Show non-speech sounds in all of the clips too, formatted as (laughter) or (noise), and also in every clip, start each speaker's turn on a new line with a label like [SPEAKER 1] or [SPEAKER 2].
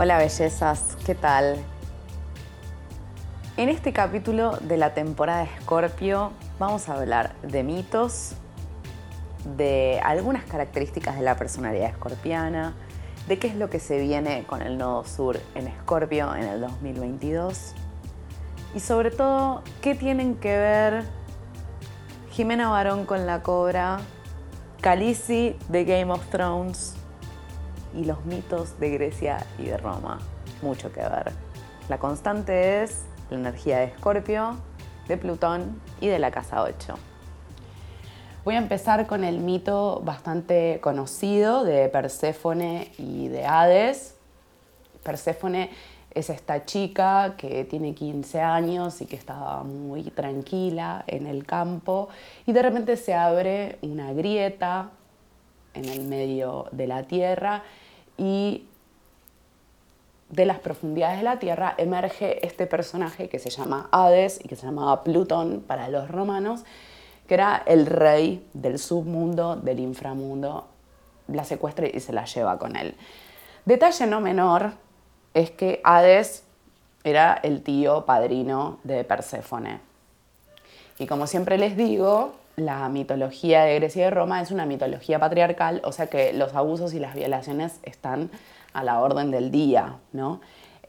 [SPEAKER 1] Hola bellezas, ¿qué tal? En este capítulo de la temporada de Escorpio vamos a hablar de mitos, de algunas características de la personalidad escorpiana, de qué es lo que se viene con el nodo sur en Escorpio en el 2022 y sobre todo qué tienen que ver Jimena Barón con la cobra, Khaleesi de Game of Thrones y los mitos de Grecia y de Roma. Mucho que ver. La constante es la energía de Escorpio, de Plutón y de la casa 8.
[SPEAKER 2] Voy a empezar con el mito bastante conocido de Perséfone y de Hades. Perséfone es esta chica que tiene 15 años y que estaba muy tranquila en el campo y de repente se abre una grieta en el medio de la tierra y de las profundidades de la tierra emerge este personaje que se llama Hades y que se llamaba Plutón para los romanos, que era el rey del submundo, del inframundo, la secuestra y se la lleva con él. Detalle no menor es que Hades era el tío padrino de Perséfone. Y como siempre les digo, la mitología de Grecia y de Roma es una mitología patriarcal, o sea que los abusos y las violaciones están a la orden del día, ¿no?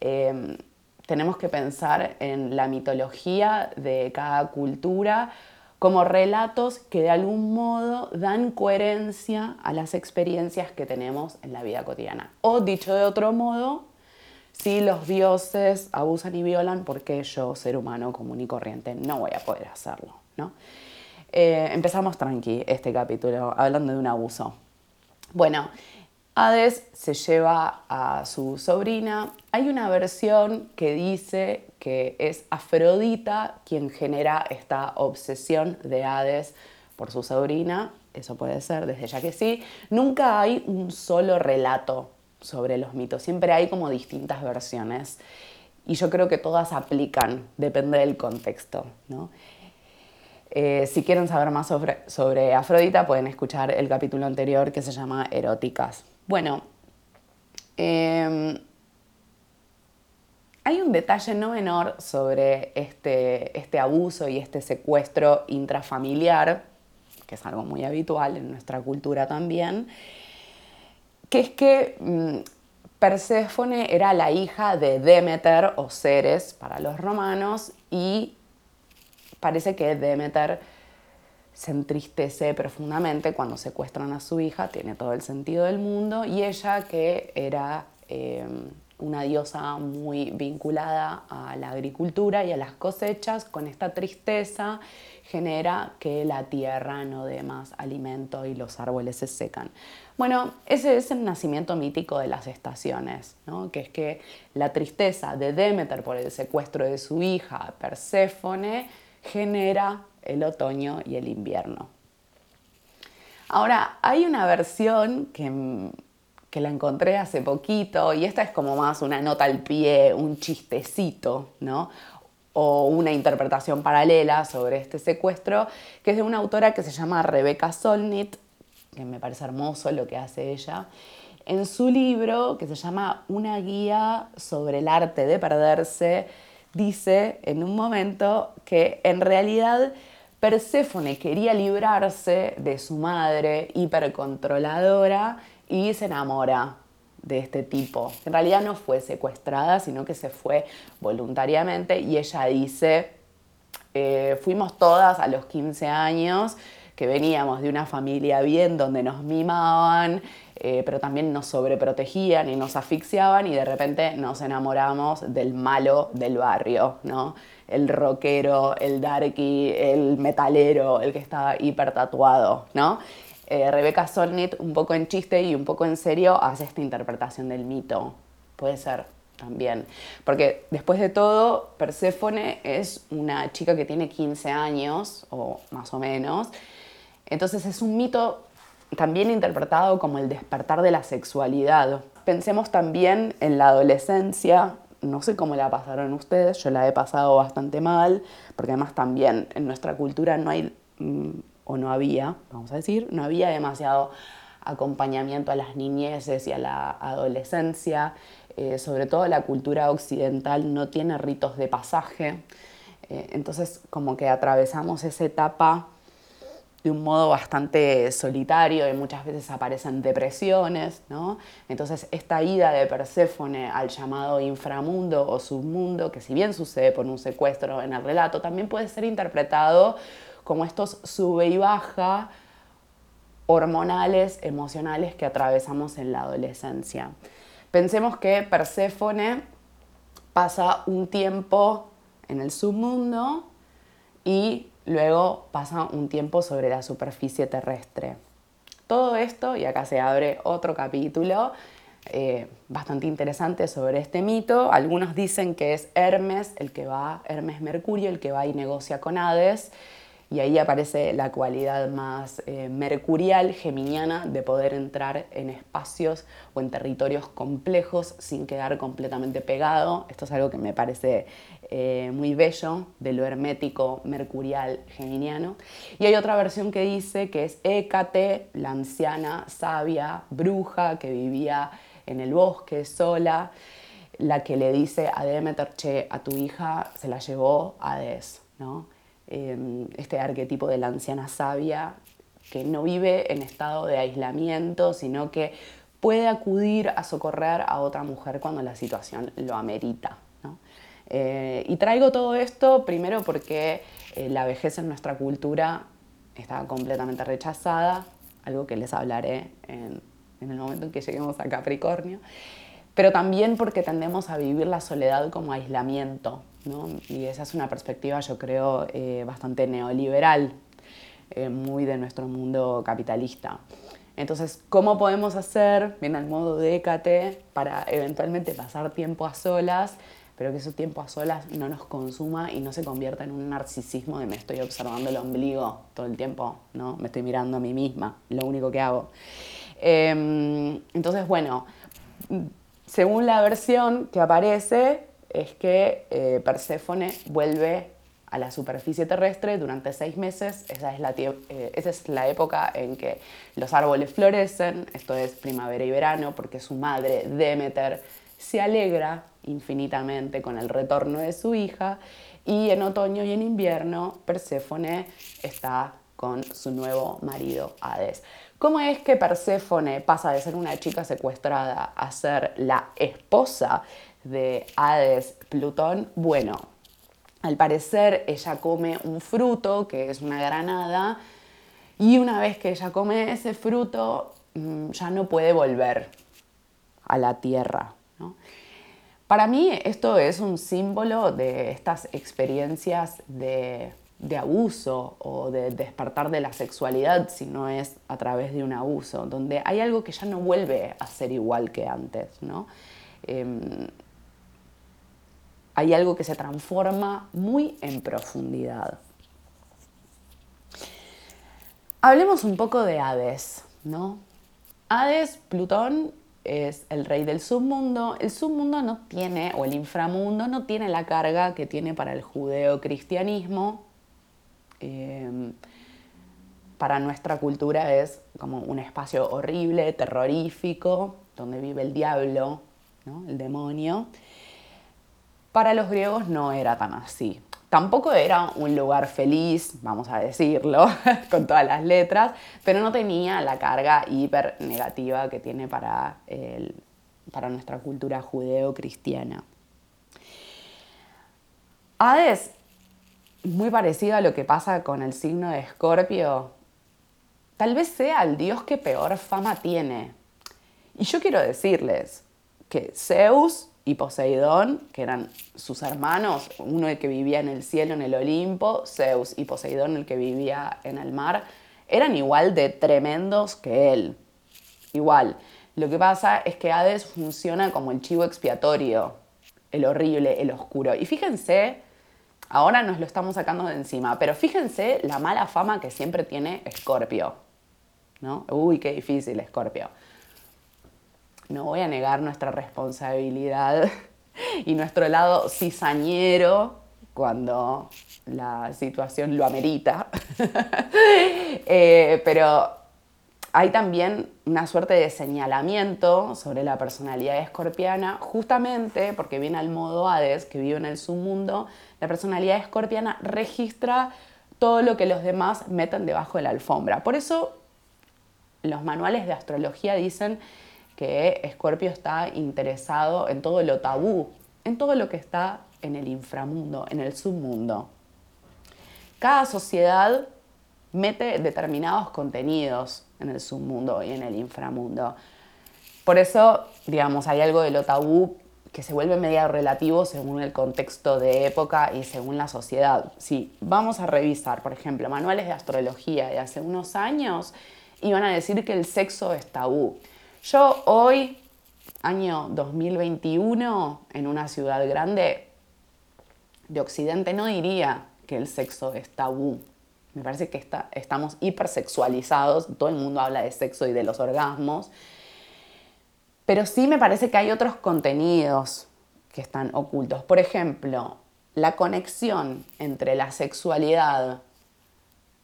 [SPEAKER 2] Em, tenemos que pensar en la mitología de cada cultura como relatos que de algún modo dan coherencia a las experiencias que tenemos en la vida cotidiana. O dicho de otro modo, si los dioses abusan y violan, ¿por qué yo, ser humano común y corriente, no voy a poder hacerlo? ¿no? Eh, empezamos tranqui este capítulo, hablando de un abuso. Bueno, Hades se lleva a su sobrina. Hay una versión que dice que es Afrodita quien genera esta obsesión de Hades por su sobrina. Eso puede ser, desde ya que sí. Nunca hay un solo relato sobre los mitos, siempre hay como distintas versiones. Y yo creo que todas aplican, depende del contexto. ¿no? Eh, si quieren saber más sobre, sobre Afrodita, pueden escuchar el capítulo anterior que se llama Eróticas. Bueno, em, hay un detalle no menor sobre este, este abuso y este secuestro intrafamiliar, que es algo muy habitual en nuestra cultura también, que es que mm, Perséfone era la hija de Demeter o Ceres para los romanos y parece que Demeter se entristece profundamente cuando secuestran a su hija, tiene todo el sentido del mundo, y ella que era em, una diosa muy vinculada a la agricultura y a las cosechas, con esta tristeza genera que la tierra no dé más alimento y los árboles se secan. Bueno, ese es el nacimiento mítico de las estaciones, ¿no? que es que la tristeza de Demeter por el secuestro de su hija Perséfone genera el otoño y el invierno. Ahora, hay una versión que, que, la encontré hace poquito y esta es como más una nota al pie, un chistecito, ¿no? O una interpretación paralela sobre este secuestro, que es de una autora que se llama Rebecca Solnit, que me parece hermoso lo que hace ella, en su libro que se llama Una guía sobre el arte de perderse, dice en un momento que en realidad Perséfone quería librarse de su madre hipercontroladora y se enamora de este tipo. En realidad no fue secuestrada, sino que se fue voluntariamente y ella dice, eh, fuimos todas a los 15 años, que veníamos de una familia bien donde nos mimaban, eh, pero también nos sobreprotegían y nos asfixiaban y de repente nos enamoramos del malo del barrio, ¿no? El rockero, el darky, el metalero, el que estaba hiper tatuado, ¿no? Eh, Rebeca Solnit, un poco en chiste y un poco en serio, hace esta interpretación del mito. Puede ser también. Porque después de todo, Perséfone es una chica que tiene 15 años, o más o menos. Entonces es un mito también interpretado como el despertar de la sexualidad. Pensemos también en la adolescencia, no sé cómo la pasaron ustedes, yo la he pasado bastante mal, porque además también en nuestra cultura no hay, mm, o no había, vamos a decir, no había demasiado acompañamiento a las niñeces y a la adolescencia. eh, sobre todo la cultura occidental, no tiene ritos de pasaje. Eh, entonces, como que atravesamos esa etapa de un modo bastante solitario y muchas veces aparecen depresiones, ¿no? Entonces esta ida de Perséfone al llamado inframundo o submundo, que si bien sucede por un secuestro en el relato, también puede ser interpretado como estos sube y baja hormonales, emocionales que atravesamos en la adolescencia. Pensemos que Perséfone pasa un tiempo en el submundo y luego pasa un tiempo sobre la superficie terrestre. Todo esto, y acá se abre otro capítulo eh, bastante interesante sobre este mito. Algunos dicen que es Hermes, el que va, Hermes Mercurio, el que va y negocia con Hades y ahí aparece la cualidad más eh, mercurial, geminiana, de poder entrar en espacios o en territorios complejos sin quedar completamente pegado. Esto es algo que me parece eh, muy bello de lo hermético, mercurial, geminiano. Y hay otra versión que dice que es Hécate, la anciana, sabia, bruja que vivía en el bosque sola, la que le dice a Demeter, che, a tu hija se la llevó Hades, ¿no? Em, este arquetipo de la anciana sabia que no vive en estado de aislamiento, sino que puede acudir a socorrer a otra mujer cuando la situación lo amerita. Eh, y traigo todo esto primero porque eh, la vejez en nuestra cultura está completamente rechazada, algo que les hablaré en, en el momento en que lleguemos a Capricornio, pero también porque tendemos a vivir la soledad como aislamiento, y esa es una perspectiva, yo creo, eh, bastante neoliberal, eh, muy de nuestro mundo capitalista. Entonces, ¿cómo podemos hacer, bien al modo décate, para eventualmente pasar tiempo a solas, pero que ese tiempo a solas no nos consuma y no se convierta en un narcisismo de me estoy observando el ombligo todo el tiempo, ¿no? Me estoy mirando a mí misma, lo único que hago. Em, entonces, bueno, según la versión que aparece, es que eh, Perséfone vuelve a la superficie terrestre durante seis meses. Esa es, la, eh, esa es la época en que los árboles florecen, esto es primavera y verano, porque su madre, Demeter, se alegra infinitamente con el retorno de su hija y en otoño y en invierno Perséfone está con su nuevo marido Hades. ¿Cómo es que Perséfone pasa de ser una chica secuestrada a ser la esposa de Hades Plutón, bueno, al parecer ella come un fruto que es una granada y una vez que ella come ese fruto mm, ya no puede volver a la tierra. Para mí esto es un símbolo de estas experiencias de, abuso o de despertar de la sexualidad, si no es a través de un abuso, donde hay algo que ya no vuelve a ser igual que antes. ¿no? Em, hay algo que se transforma muy en profundidad. Hablemos un poco de Hades, ¿no? Hades, Plutón, es el rey del submundo. El submundo no tiene, o el inframundo, no tiene la carga que tiene para el judeo-cristianismo. Em, para nuestra cultura es como un espacio horrible, terrorífico, donde vive el diablo, el demonio. Para los griegos no era tan así. Tampoco era un lugar feliz, vamos a decirlo, (laughs) con todas las letras, pero no tenía la carga hiper negativa que tiene para, para nuestra cultura judeo-cristiana. Hades, muy parecido a lo que pasa con el signo de Escorpio, tal vez sea el dios que peor fama tiene. Y yo quiero decirles que Zeus y Poseidón, que eran sus hermanos, uno el que vivía en el cielo, en el Olimpo, Zeus y Poseidón el que vivía en el mar, eran igual de tremendos que él. Igual. Lo que pasa es que Hades funciona como el chivo expiatorio, el horrible, el oscuro. Y fíjense, ahora nos lo estamos sacando de encima, pero fíjense la mala fama que siempre tiene Escorpio. ¿No? Uy, qué difícil, Escorpio no voy a negar nuestra responsabilidad (laughs) y nuestro lado cizañero cuando la situación lo amerita. (laughs) Eh, pero hay también una suerte de señalamiento sobre la personalidad escorpiana, justamente porque viene al modo Hades, que vive en el submundo, la personalidad escorpiana registra todo lo que los demás meten debajo de la alfombra. Por eso los manuales de astrología dicen que Escorpio está interesado en todo lo tabú, en todo lo que está en el inframundo, en el submundo. Cada sociedad mete determinados contenidos en el submundo y en el inframundo. Por eso, digamos, hay algo de lo tabú que se vuelve medio relativo según el contexto de época y según la sociedad. Si vamos a revisar, por ejemplo, manuales de astrología de hace unos años, iban a decir que el sexo es tabú. Yo hoy, año 2021, en una ciudad grande de Occidente, no diría que el sexo es tabú. Me parece que está, estamos hipersexualizados, todo el mundo habla de sexo y de los orgasmos, pero sí me parece que hay otros contenidos que están ocultos. Por ejemplo, la conexión entre la sexualidad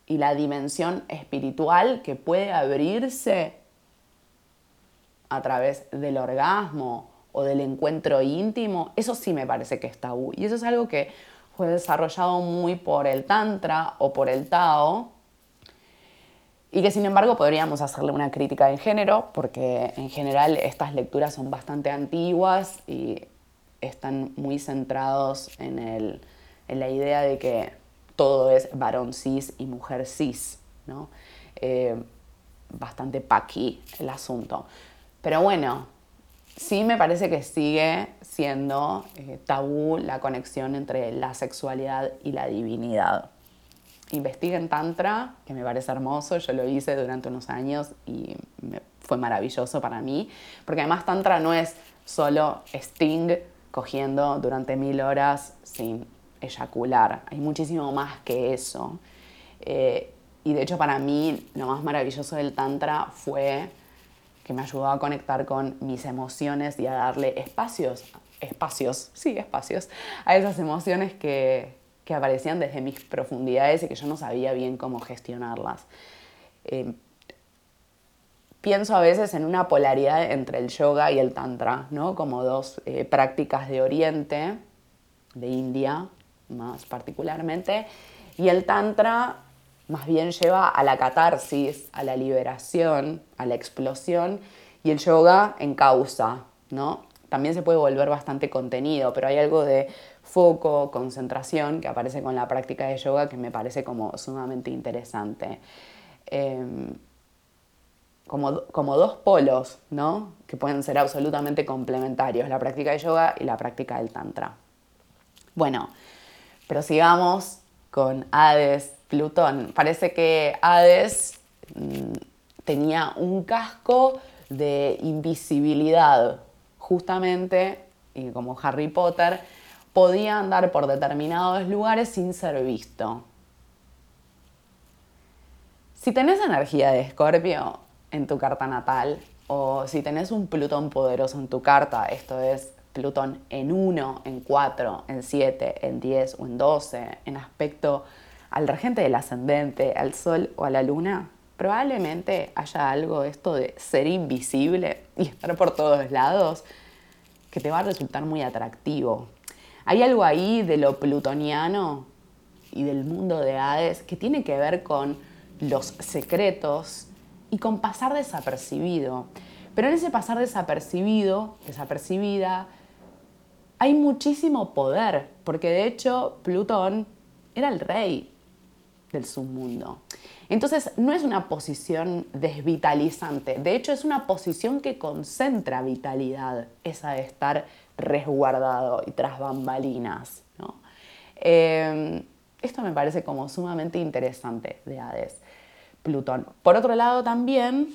[SPEAKER 2] y la dimensión espiritual que puede abrirse a través del orgasmo o del encuentro íntimo, eso sí me parece que es tabú. Y eso es algo que fue desarrollado muy por el Tantra o por el Tao, y que sin embargo podríamos hacerle una crítica de género, porque en general estas lecturas son bastante antiguas y están muy centrados en, el, en la idea de que todo es varón cis y mujer cis, ¿no? Eh, bastante paqui el asunto. Pero bueno, sí me parece que sigue siendo eh, tabú la conexión entre la sexualidad y la divinidad investiguen Tantra, que me parece hermoso, yo lo hice durante unos años y fue maravilloso para mí, porque además Tantra no es solo Sting cogiendo durante mil horas sin eyacular, hay muchísimo más que eso. Eh, y de hecho para mí lo más maravilloso del Tantra fue que me ayudó a conectar con mis emociones y a darle espacios, espacios, sí, espacios, a esas emociones que, que aparecían desde mis profundidades y que yo no sabía bien cómo gestionarlas. Eh, pienso a veces en una polaridad entre el yoga y el tantra, ¿no? como dos eh, prácticas de Oriente, de India más particularmente, y el tantra más bien lleva a la catarsis, a la liberación, a la explosión, y el yoga en causa, ¿no? También se puede volver bastante contenido, pero hay algo de foco, concentración, que aparece con la práctica de yoga, que me parece como sumamente interesante. Em, como, como, dos polos, ¿no? Que pueden ser absolutamente complementarios, la práctica de yoga y la práctica del tantra. Bueno, prosigamos con Hades, Plutón. Parece que Hades mm, tenía un casco de invisibilidad, justamente, y como Harry Potter, podía andar por determinados lugares sin ser visto. Si tenés energía de Escorpio en tu carta natal, o si tenés un Plutón poderoso en tu carta, esto es Plutón en 1, en 4, en 7, en 10 o en 12, en aspecto al regente del ascendente, al Sol o a la Luna, probablemente haya algo esto de ser invisible y estar por todos lados que te va a resultar muy atractivo. Hay algo ahí de lo plutoniano y del mundo de Hades que tiene que ver con los secretos y con pasar desapercibido. Pero en ese pasar desapercibido, desapercibida, hay muchísimo poder, porque de hecho Plutón era el rey del submundo. Entonces no es una posición desvitalizante, de hecho es una posición que concentra vitalidad, esa de estar resguardado y tras bambalinas. Em, esto me parece como sumamente interesante de Hades. Plutón. Por otro lado también,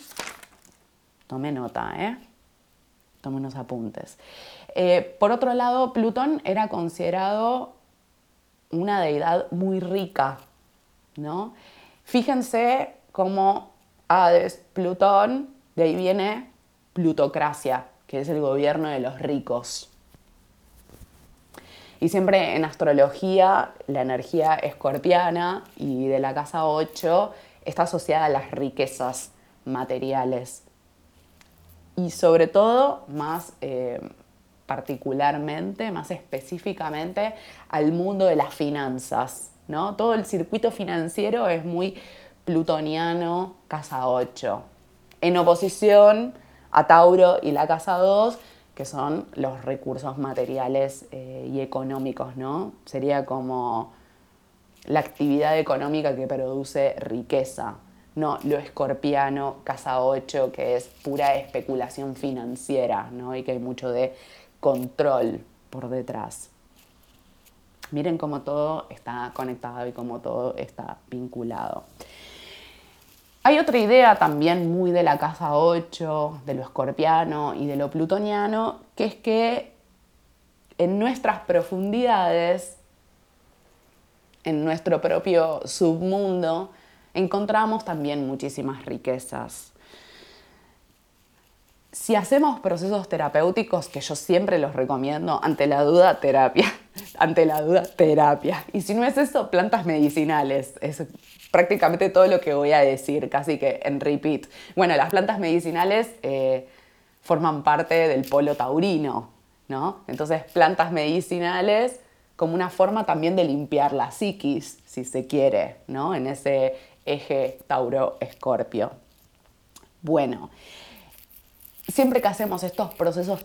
[SPEAKER 2] tome nota, ¿eh? tome unos apuntes. Eh, por otro lado, Plutón era considerado una deidad muy rica, ¿no? Fíjense cómo Hades, Plutón, de ahí viene plutocracia, que es el gobierno de los ricos. Y siempre en astrología la energía escorpiana y de la casa 8 está asociada a las riquezas materiales. Y sobre todo, más eh, particularmente, más específicamente, al mundo de las finanzas. ¿No? Todo el circuito financiero es muy plutoniano, casa 8, en oposición a Tauro y la casa 2, que son los recursos materiales eh, y económicos, ¿no? Sería como la actividad económica que produce riqueza, no lo escorpiano, casa 8, que es pura especulación financiera, ¿no? Y que hay mucho de control por detrás. Miren cómo todo está conectado y cómo todo está vinculado. Hay otra idea también muy de la casa 8, de lo escorpiano y de lo plutoniano, que es que en nuestras profundidades, en nuestro propio submundo, encontramos también muchísimas riquezas. Si hacemos procesos terapéuticos, que yo siempre los recomiendo, ante la duda, terapia. Ante la duda, terapia. Y si no es eso, plantas medicinales. Es prácticamente todo lo que voy a decir, casi que en repeat. Bueno, las plantas medicinales eh, forman parte del polo taurino, ¿no? Entonces, plantas medicinales como una forma también de limpiar la psiquis, si se quiere, ¿no? En ese eje Tauro-Escorpio. Bueno, siempre que hacemos estos procesos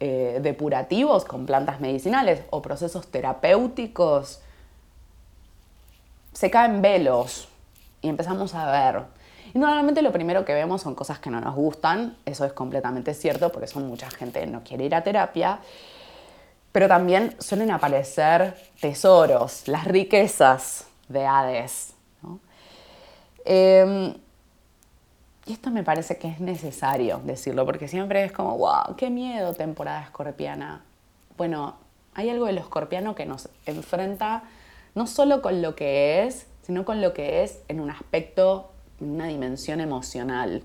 [SPEAKER 2] eh, depurativos con plantas medicinales o procesos terapéuticos, se caen velos y empezamos a ver. Y normalmente lo primero que vemos son cosas que no nos gustan, eso es completamente cierto, porque son mucha gente no quiere ir a terapia, pero también suelen aparecer tesoros, las riquezas de Hades. Em, y esto me parece que es necesario decirlo, porque siempre es como, wow, qué miedo temporada escorpiana. Bueno, hay algo de lo escorpiano que nos enfrenta no solo con lo que es, sino con lo que es en un aspecto, en una dimensión emocional.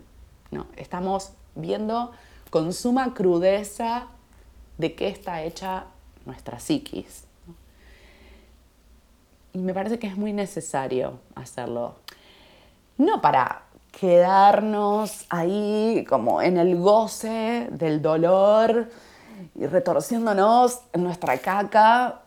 [SPEAKER 2] ¿no? Estamos viendo con suma crudeza de qué está hecha nuestra psiquis. Y me parece que es muy necesario hacerlo no para quedarnos ahí como en el goce del dolor y retorciéndonos en nuestra caca.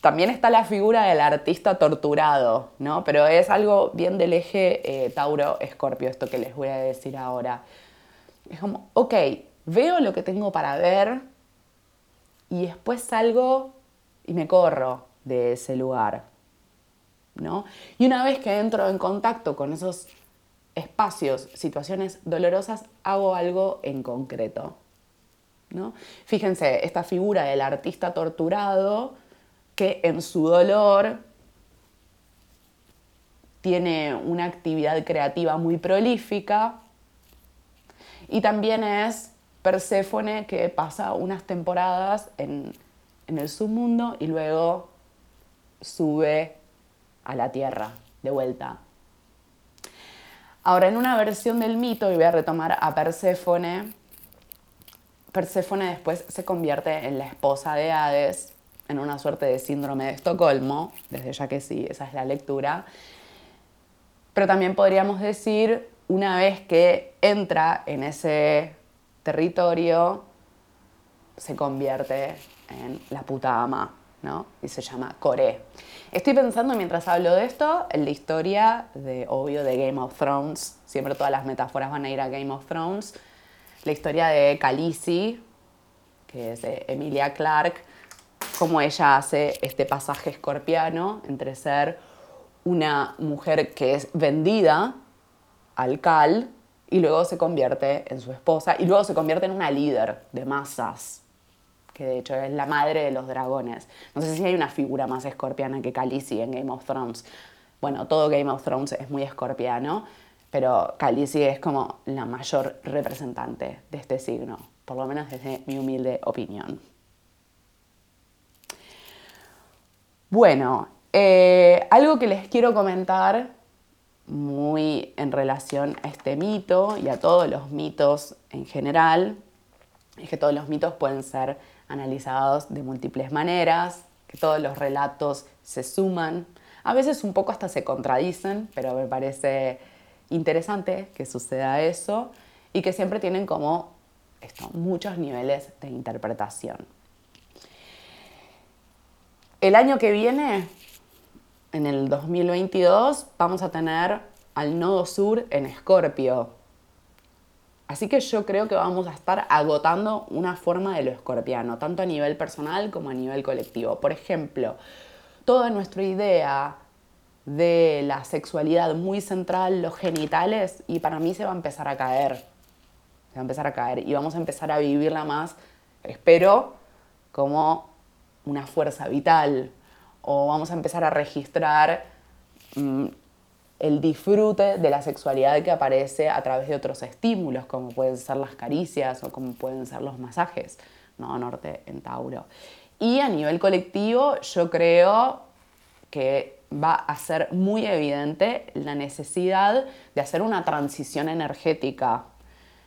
[SPEAKER 2] También está la figura del artista torturado, ¿no? Pero es algo bien del eje eh, Tauro-Escorpio, esto que les voy a decir ahora. Es como, ok, veo lo que tengo para ver y después salgo y me corro de ese lugar. Y una vez que entro en contacto con esos espacios, situaciones dolorosas, hago algo en concreto. ¿no? Fíjense, esta figura del artista torturado que en su dolor tiene una actividad creativa muy prolífica y también es Perséfone que pasa unas temporadas en, en el submundo y luego sube a la tierra, de vuelta. Ahora, en una versión del mito, y voy a retomar a Perséfone, Perséfone después se convierte en la esposa de Hades, en una suerte de síndrome de Estocolmo, desde ya que sí, esa es la lectura. Pero también podríamos decir, una vez que entra en ese territorio, se convierte en la puta ama, ¿no? Y se llama Coré. Estoy pensando mientras hablo de esto en la historia de, obvio, de Game of Thrones. Siempre todas las metáforas van a ir a Game of Thrones. La historia de Khaleesi, que es de Emilia Clarke, cómo ella hace este pasaje escorpiano entre ser una mujer que es vendida al Cal y luego se convierte en su esposa y luego se convierte en una líder de masas que de hecho es la madre de los dragones. No sé si hay una figura más escorpiana que Khaleesi en Game of Thrones. Bueno, todo Game of Thrones es muy escorpiano, pero Khaleesi es como la mayor representante de este signo, por lo menos desde mi humilde opinión. Bueno, eh, algo que les quiero comentar muy en relación a este mito y a todos los mitos en general, es que todos los mitos pueden ser analizados de múltiples maneras, que todos los relatos se suman, a veces un poco hasta se contradicen, pero me parece interesante que suceda eso y que siempre tienen como esto, muchos niveles de interpretación. El año que viene, en el 2022, vamos a tener al nodo sur en Escorpio. Así que yo creo que vamos a estar agotando una forma de lo escorpiano, tanto a nivel personal como a nivel colectivo. Por ejemplo, toda nuestra idea de la sexualidad muy central, los genitales, y para mí se va a empezar a caer. Se va a empezar a caer y vamos a empezar a vivirla más, espero, como una fuerza vital. O vamos a empezar a registrar mm, el disfrute de la sexualidad que aparece a través de otros estímulos, como pueden ser las caricias o como pueden ser los masajes, ¿no? Norte en Tauro. Y a nivel colectivo, yo creo que va a ser muy evidente la necesidad de hacer una transición energética,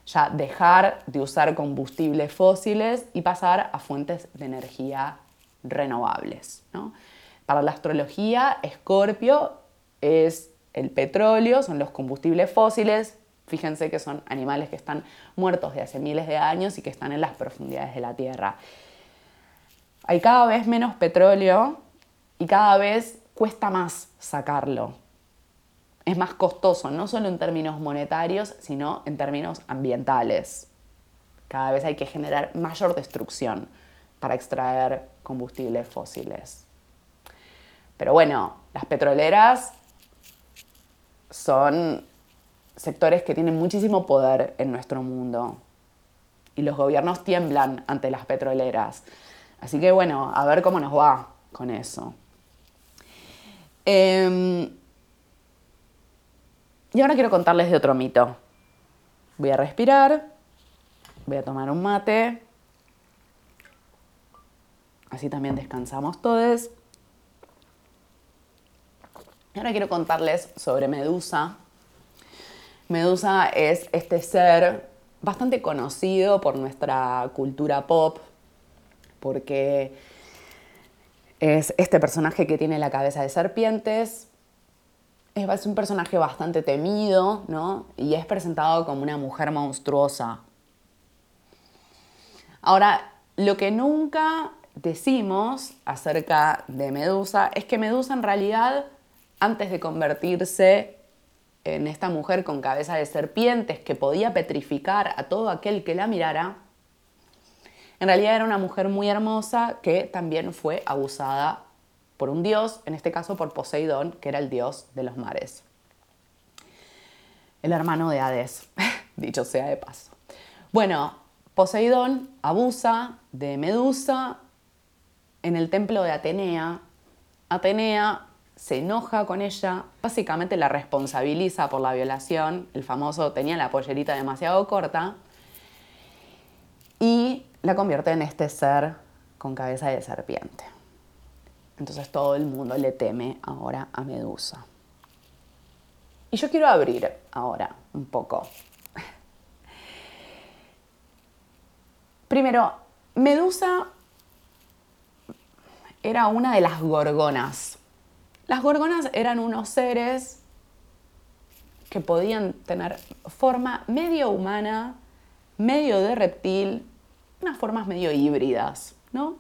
[SPEAKER 2] ya dejar de usar combustibles fósiles y pasar a fuentes de energía renovables. Para la astrología, Escorpio es el petróleo, son los combustibles fósiles. Fíjense que son animales que están muertos de hace miles de años y que están en las profundidades de la Tierra. Hay cada vez menos petróleo y cada vez cuesta más sacarlo. Es más costoso, no solo en términos monetarios, sino en términos ambientales. Cada vez hay que generar mayor destrucción para extraer combustibles fósiles. Pero bueno, las petroleras son sectores que tienen muchísimo poder en nuestro mundo y los gobiernos tiemblan ante las petroleras. Así que bueno, a ver cómo nos va con eso. Em, y ahora quiero contarles de otro mito. Voy a respirar, voy a tomar un mate, así también descansamos todos. Ahora quiero contarles sobre Medusa. Medusa es este ser bastante conocido por nuestra cultura pop, porque es este personaje que tiene la cabeza de serpientes. Es un personaje bastante temido, ¿no? Y es presentado como una mujer monstruosa. Ahora, lo que nunca decimos acerca de Medusa es que Medusa en realidad, antes de convertirse en esta mujer con cabeza de serpientes que podía petrificar a todo aquel que la mirara, en realidad era una mujer muy hermosa que también fue abusada por un dios, en este caso por Poseidón, que era el dios de los mares. El hermano de Hades, (laughs) dicho sea de paso. Bueno, Poseidón abusa de Medusa en el templo de Atenea. Atenea se enoja con ella, básicamente la responsabiliza por la violación, el famoso tenía la pollerita demasiado corta, y la convierte en este ser con cabeza de serpiente. Entonces todo el mundo le teme ahora a Medusa. Y yo quiero abrir ahora un poco. Primero, Medusa era una de las gorgonas. Las gorgonas eran unos seres que podían tener forma medio humana, medio de reptil, unas formas medio híbridas, ¿no?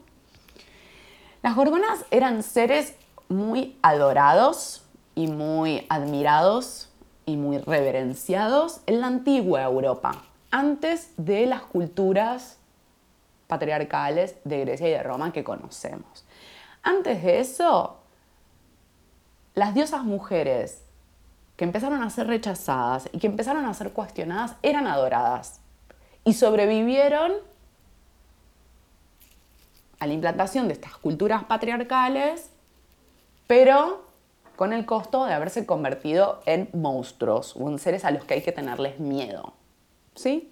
[SPEAKER 2] Las gorgonas eran seres muy adorados y muy admirados y muy reverenciados en la antigua Europa, antes de las culturas patriarcales de Grecia y de Roma que conocemos. Antes de eso, las diosas mujeres que empezaron a ser rechazadas y que empezaron a ser cuestionadas eran adoradas y sobrevivieron a la implantación de estas culturas patriarcales, pero con el costo de haberse convertido en monstruos o en seres a los que hay que tenerles miedo. ¿sí?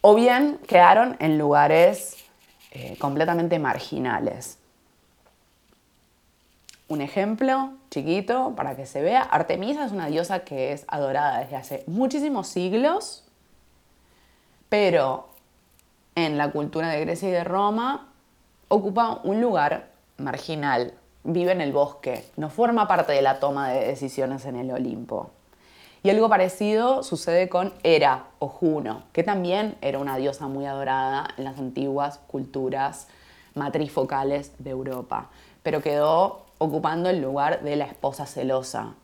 [SPEAKER 2] O bien quedaron en lugares eh, completamente marginales. Un ejemplo chiquito para que se vea, Artemisa es una diosa que es adorada desde hace muchísimos siglos, pero en la cultura de Grecia y de Roma ocupa un lugar marginal, vive en el bosque, no forma parte de la toma de decisiones en el Olimpo. Y algo parecido sucede con Hera o Juno, que también era una diosa muy adorada en las antiguas culturas matrifocales de Europa, pero quedó ocupando el lugar de la esposa celosa.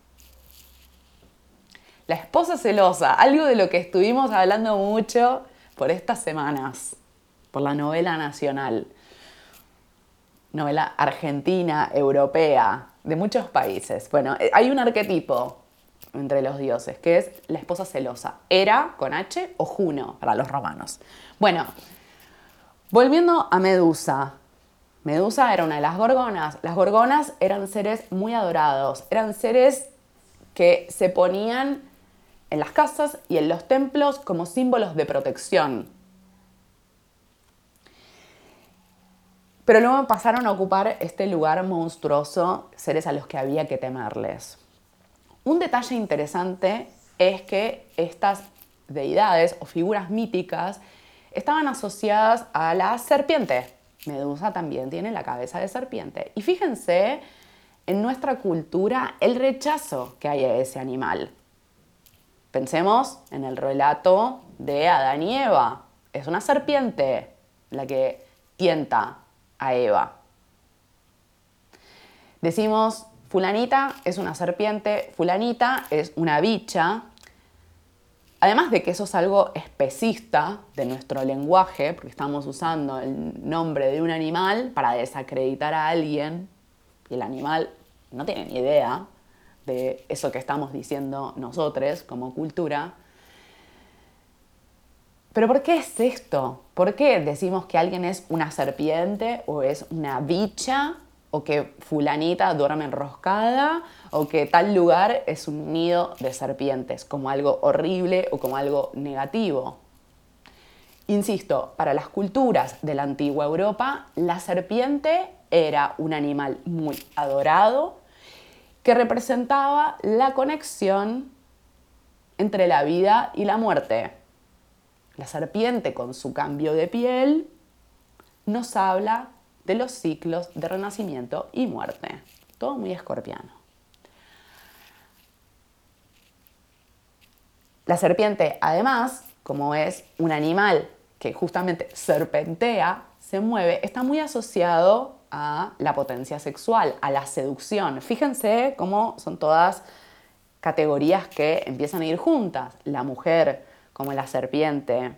[SPEAKER 2] La esposa celosa, algo de lo que estuvimos hablando mucho por estas semanas, por la novela nacional, novela argentina, europea, de muchos países. Bueno, eh, hay un arquetipo entre los dioses, que es la esposa celosa. Era con H o Juno para los romanos. Bueno, volviendo a Medusa. Medusa era una de las gorgonas. Las gorgonas eran seres muy adorados, eran seres que se ponían en las casas y en los templos como símbolos de protección. Pero luego pasaron a ocupar este lugar monstruoso, seres a los que había que temerles. Un detalle interesante es que estas deidades o figuras míticas estaban asociadas a la serpiente. Medusa también tiene la cabeza de serpiente. Y fíjense en nuestra cultura el rechazo que hay a ese animal. Pensemos en el relato de Adán y Eva. Es una serpiente la que tienta a Eva. Decimos, fulanita es una serpiente, fulanita es una bicha. Además de que eso es algo especista de nuestro lenguaje, porque estamos usando el nombre de un animal para desacreditar a alguien, y el animal no tiene ni idea de eso que estamos diciendo nosotros como cultura, pero ¿por qué es esto? ¿Por qué decimos que alguien es una serpiente o es una bicha o que fulanita duerme enroscada o que tal lugar es un nido de serpientes como algo horrible o como algo negativo? Insisto, para las culturas de la antigua Europa, la serpiente era un animal muy adorado que representaba la conexión entre la vida y la muerte. La serpiente con su cambio de piel nos habla de los ciclos de renacimiento y muerte. Todo muy escorpiano. La serpiente, además, como es un animal que justamente serpentea, se mueve, está muy asociado a la potencia sexual, a la seducción. Fíjense cómo son todas categorías que empiezan a ir juntas. La mujer como la serpiente,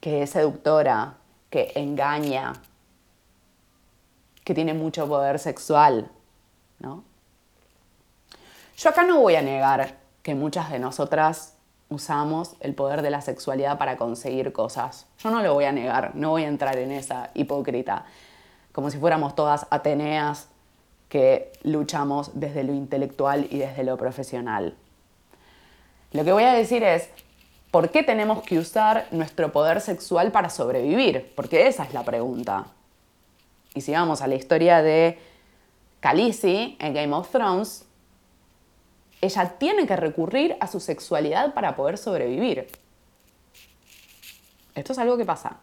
[SPEAKER 2] que es seductora, que engaña, que tiene mucho poder sexual, ¿no? Yo acá no voy a negar que muchas de nosotras usamos el poder de la sexualidad para conseguir cosas. Yo no lo voy a negar, no voy a entrar en esa hipócrita, como si fuéramos todas Ateneas que luchamos desde lo intelectual y desde lo profesional. Lo que voy a decir es, ¿Por qué tenemos que usar nuestro poder sexual para sobrevivir? Porque esa es la pregunta. Y si vamos a la historia de Khaleesi en Game of Thrones, ella tiene que recurrir a su sexualidad para poder sobrevivir. Esto es algo que pasa.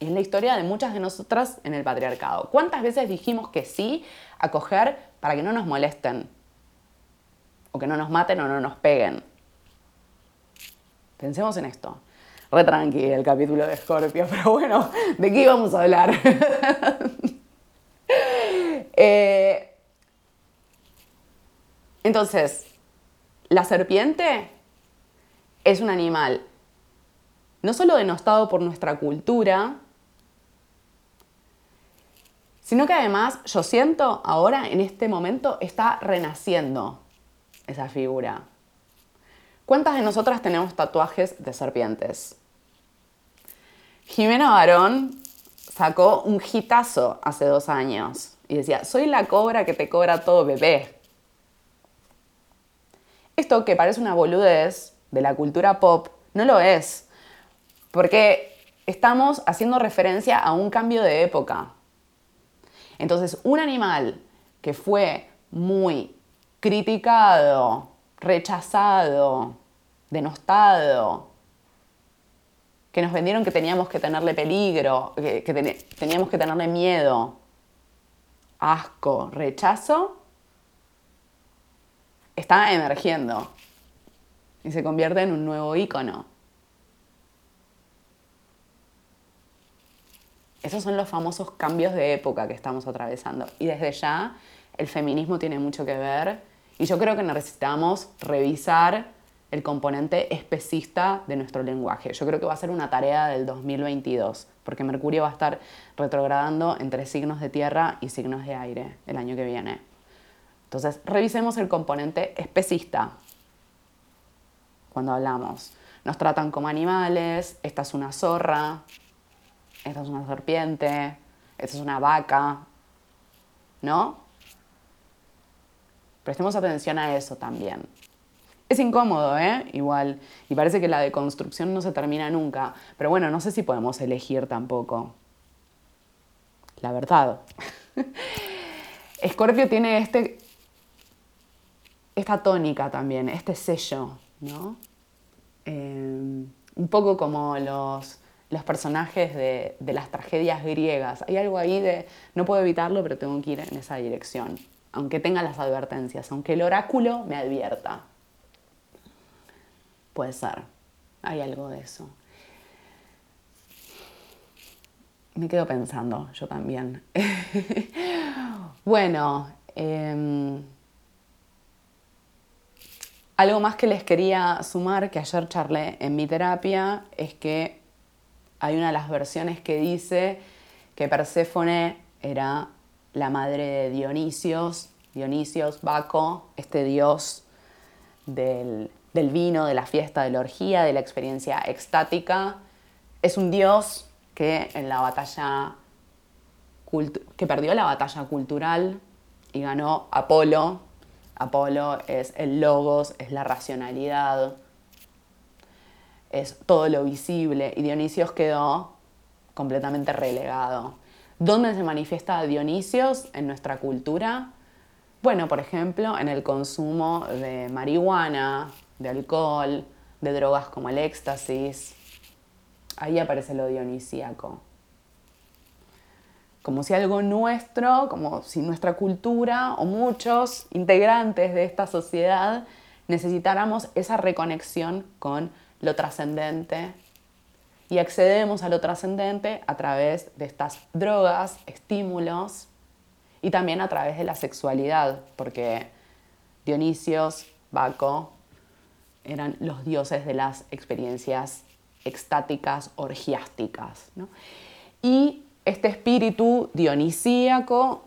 [SPEAKER 2] Y es la historia de muchas de nosotras en el patriarcado. ¿Cuántas veces dijimos que sí a coger para que no nos molesten? O que no nos maten o no nos peguen. Pensemos en esto. Re tranqui el capítulo de Scorpio, (laughs) pero bueno, ¿de qué íbamos a hablar? (laughs) Eh, entonces, la serpiente es un animal no solo denostado por nuestra cultura, sino que además yo siento ahora, en este momento, está renaciendo esa figura. ¿Cuántas de nosotras tenemos tatuajes de serpientes? Jimena Barón sacó un hitazo hace dos años y decía, soy la cobra que te cobra todo bebé. Esto que parece una boludez de la cultura pop, no lo es, porque estamos haciendo referencia a un cambio de época. Entonces, un animal que fue muy criticado, rechazado, denostado, que nos vendieron que teníamos que tenerle peligro, que, teníamos que tenerle miedo, asco, rechazo, está emergiendo. y se convierte en un nuevo ícono. Esos son los famosos cambios de época que estamos atravesando. Y desde ya el feminismo tiene mucho que ver y yo creo que necesitamos revisar el componente especista de nuestro lenguaje. Yo creo que va a ser una tarea del 2022, porque Mercurio va a estar retrogradando entre signos de tierra y signos de aire el año que viene. Entonces, revisemos el componente especista cuando hablamos. Nos tratan como animales, esta es una zorra, esta es una serpiente, esta es una vaca, ¿no? Prestemos atención a eso también. Es incómodo, ¿eh? Igual. Y parece que la deconstrucción no se termina nunca. Pero bueno, no sé si podemos elegir tampoco. La verdad. (laughs) Escorpio tiene este, esta tónica también, este sello, ¿no? Eh, un poco como los, los personajes de, de, las tragedias griegas. Hay algo ahí de, no puedo evitarlo, pero tengo que ir en esa dirección, aunque tenga las advertencias, aunque el oráculo me advierta. Puede ser, hay algo de eso. Me quedo pensando, yo también. (laughs) bueno, eh, algo más que les quería sumar, que ayer charlé en mi terapia, es que hay una de las versiones que dice que Perséfone era la madre de Dionisios, Dionisios, Baco, este dios del, vino, de la fiesta, de la orgía, de la experiencia extática. Es un dios que en la batalla que perdió la batalla cultural y ganó Apolo. Apolo es el logos, es la racionalidad, es todo lo visible y Dionisios quedó completamente relegado. ¿Dónde se manifiesta Dionisios en nuestra cultura? Bueno, por ejemplo, en el consumo de marihuana, de alcohol, de drogas como el éxtasis. Ahí aparece lo dionisíaco. Como si algo nuestro, como si nuestra cultura o muchos integrantes de esta sociedad necesitáramos esa reconexión con lo trascendente y accedemos a lo trascendente a través de estas drogas, estímulos y también a través de la sexualidad, porque Dionisios, Baco, eran los dioses de las experiencias extáticas, orgiásticas. Y este espíritu dionisíaco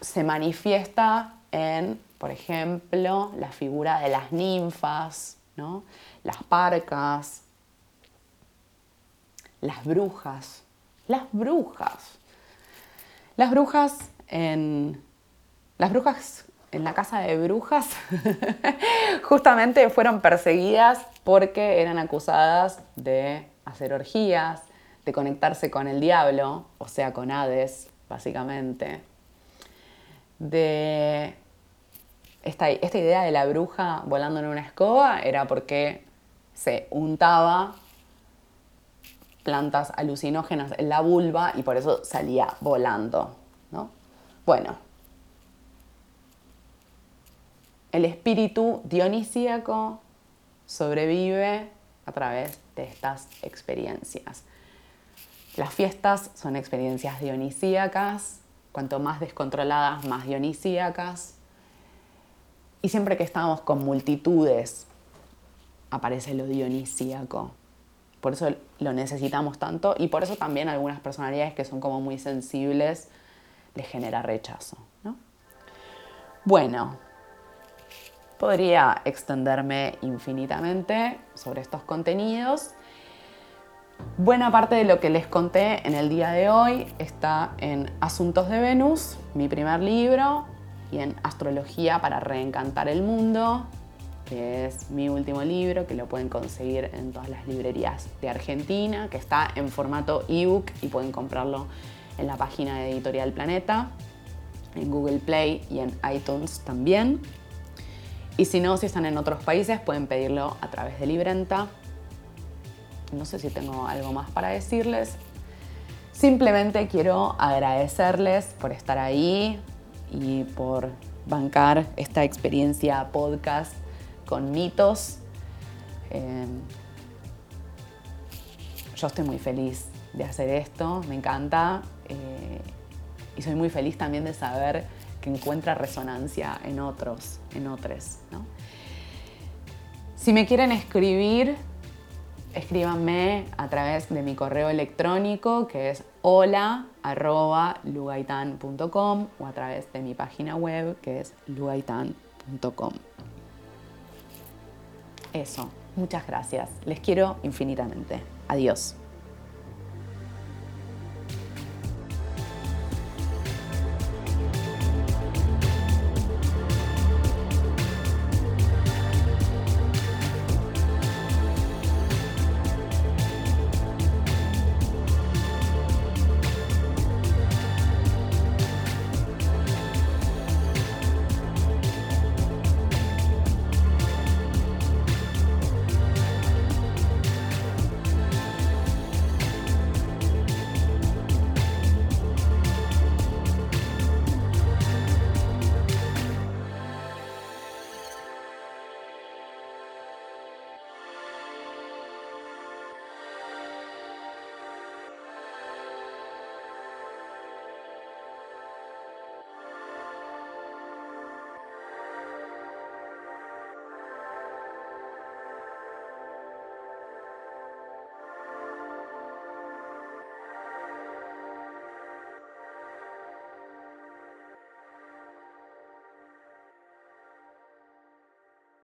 [SPEAKER 2] se manifiesta en, por ejemplo, la figura de las ninfas, ¿no? las parcas, las brujas, las brujas. Las brujas en, las brujas en la casa de brujas (laughs) justamente fueron perseguidas porque eran acusadas de hacer orgías, de conectarse con el diablo, o sea, con Hades, básicamente, de esta, esta, idea de la bruja volando en una escoba era porque se untaba plantas alucinógenas en la vulva y por eso salía volando. ¿no? Bueno, el espíritu dionisíaco sobrevive a través de estas experiencias. Las fiestas son experiencias dionisíacas, cuanto más descontroladas, más dionisíacas. Y siempre que estamos con multitudes aparece lo dionisíaco. Por eso lo necesitamos tanto y por eso también algunas personalidades que son como muy sensibles les genera rechazo. Bueno, podría extenderme infinitamente sobre estos contenidos. Buena parte de lo que les conté en el día de hoy está en Asuntos de Venus, mi primer libro, y en Astrología para reencantar el mundo, que es mi último libro, que lo pueden conseguir en todas las librerías de Argentina, que está en formato ebook y pueden comprarlo en la página de Editorial Planeta, en Google Play y en iTunes también. Y si no, si están en otros países, pueden pedirlo a través de Librenta. No sé si tengo algo más para decirles. Simplemente quiero agradecerles por estar ahí y por bancar esta experiencia podcast con mitos. Eh, yo estoy muy feliz de hacer esto, me encanta eh, y soy muy feliz también de saber que encuentra resonancia en otros, en otros. Si me quieren escribir, escríbanme a través de mi correo electrónico que es hola.lugaitan.com o a través de mi página web que es lugaitan.com. Eso, muchas gracias. Les quiero infinitamente. Adiós.